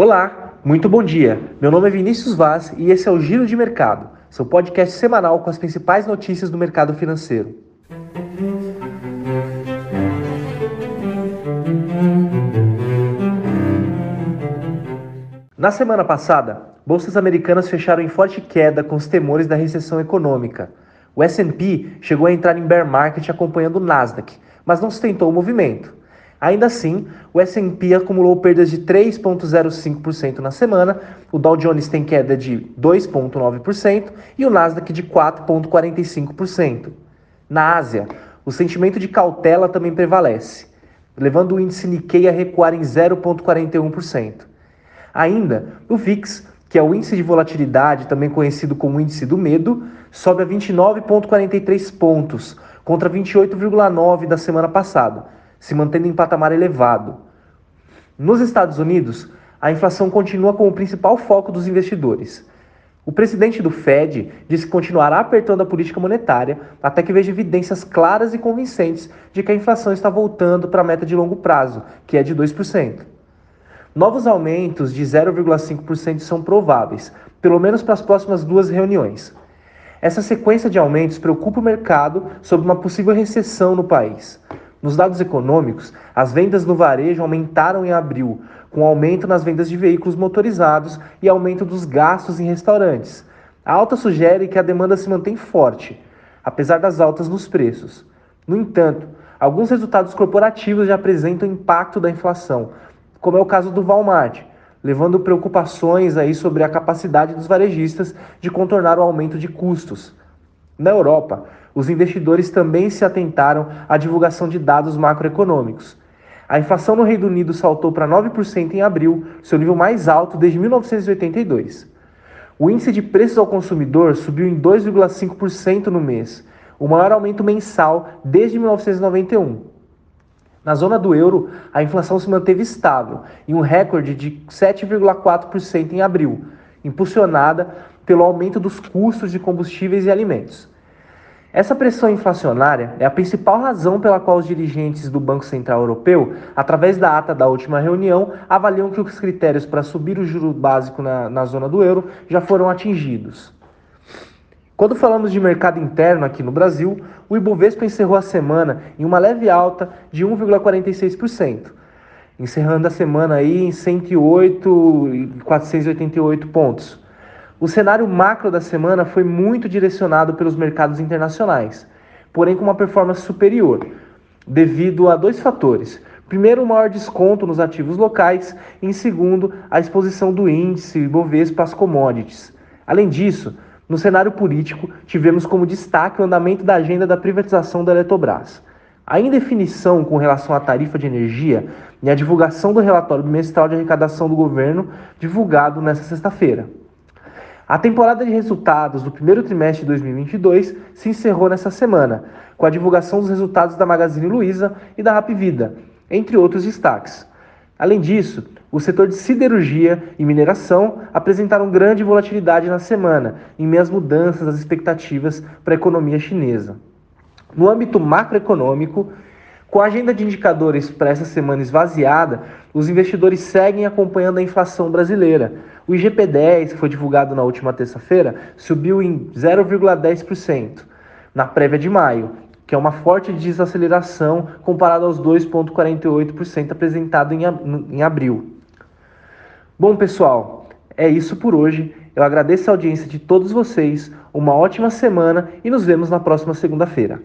Olá, muito bom dia. Meu nome é Vinícius Vaz e esse é o Giro de Mercado, seu podcast semanal com as principais notícias do mercado financeiro. Na semana passada, bolsas americanas fecharam em forte queda com os temores da recessão econômica. O S&P chegou a entrar em bear market acompanhando o Nasdaq, mas não sustentou o movimento. Ainda assim, o S&P acumulou perdas de 3,05% na semana, o Dow Jones tem queda de 2,9% e o Nasdaq de 4,45%. Na Ásia, o sentimento de cautela também prevalece, levando o índice Nikkei a recuar em 0,41%. Ainda, o VIX, que é o índice de volatilidade, também conhecido como índice do medo, sobe a 29,43 pontos, contra 28,9 da semana passada se mantendo em patamar elevado. Nos Estados Unidos, a inflação continua como o principal foco dos investidores. O presidente do Fed disse que continuará apertando a política monetária até que veja evidências claras e convincentes de que a inflação está voltando para a meta de longo prazo, que é de 2%. Novos aumentos de 0,5% são prováveis, pelo menos para as próximas duas reuniões. Essa sequência de aumentos preocupa o mercado sobre uma possível recessão no país. Nos dados econômicos, as vendas no varejo aumentaram em abril, com aumento nas vendas de veículos motorizados e aumento dos gastos em restaurantes. A alta sugere que a demanda se mantém forte, apesar das altas nos preços. No entanto, alguns resultados corporativos já apresentam impacto da inflação, como é o caso do Walmart, levando preocupações aí sobre a capacidade dos varejistas de contornar o aumento de custos. Na Europa, os investidores também se atentaram à divulgação de dados macroeconômicos. A inflação no Reino Unido saltou para 9% em abril, seu nível mais alto desde 1982. O índice de preços ao consumidor subiu em 2,5% no mês, o maior aumento mensal desde 1991. Na zona do euro, a inflação se manteve estável, em um recorde de 7,4% em abril, impulsionada pelo aumento dos custos de combustíveis e alimentos. Essa pressão inflacionária é a principal razão pela qual os dirigentes do Banco Central Europeu, através da ata da última reunião, avaliam que os critérios para subir o juro básico na, na zona do euro já foram atingidos. Quando falamos de mercado interno aqui no Brasil, o Ibovespa encerrou a semana em uma leve alta de 1,46%, encerrando a semana aí em 108,488 pontos. O cenário macro da semana foi muito direcionado pelos mercados internacionais, porém com uma performance superior, devido a dois fatores. Primeiro, o maior desconto nos ativos locais, e em segundo, a exposição do índice Bovespa às commodities. Além disso, no cenário político, tivemos como destaque o andamento da agenda da privatização da Eletrobras. A indefinição com relação à tarifa de energia e a divulgação do relatório bimestral de arrecadação do governo, divulgado nesta sexta-feira. A temporada de resultados do primeiro trimestre de 2022 se encerrou nessa semana, com a divulgação dos resultados da Magazine Luiza e da Rapvida, entre outros destaques. Além disso, o setor de siderurgia e mineração apresentaram grande volatilidade na semana, em meio às mudanças das expectativas para a economia chinesa. No âmbito macroeconômico, com a agenda de indicadores para essa semana esvaziada, os investidores seguem acompanhando a inflação brasileira. O IGP-10, que foi divulgado na última terça-feira, subiu em 0,10% na prévia de maio, que é uma forte desaceleração comparado aos 2,48% apresentado em abril. Bom, pessoal, é isso por hoje. Eu agradeço a audiência de todos vocês, uma ótima semana e nos vemos na próxima segunda-feira.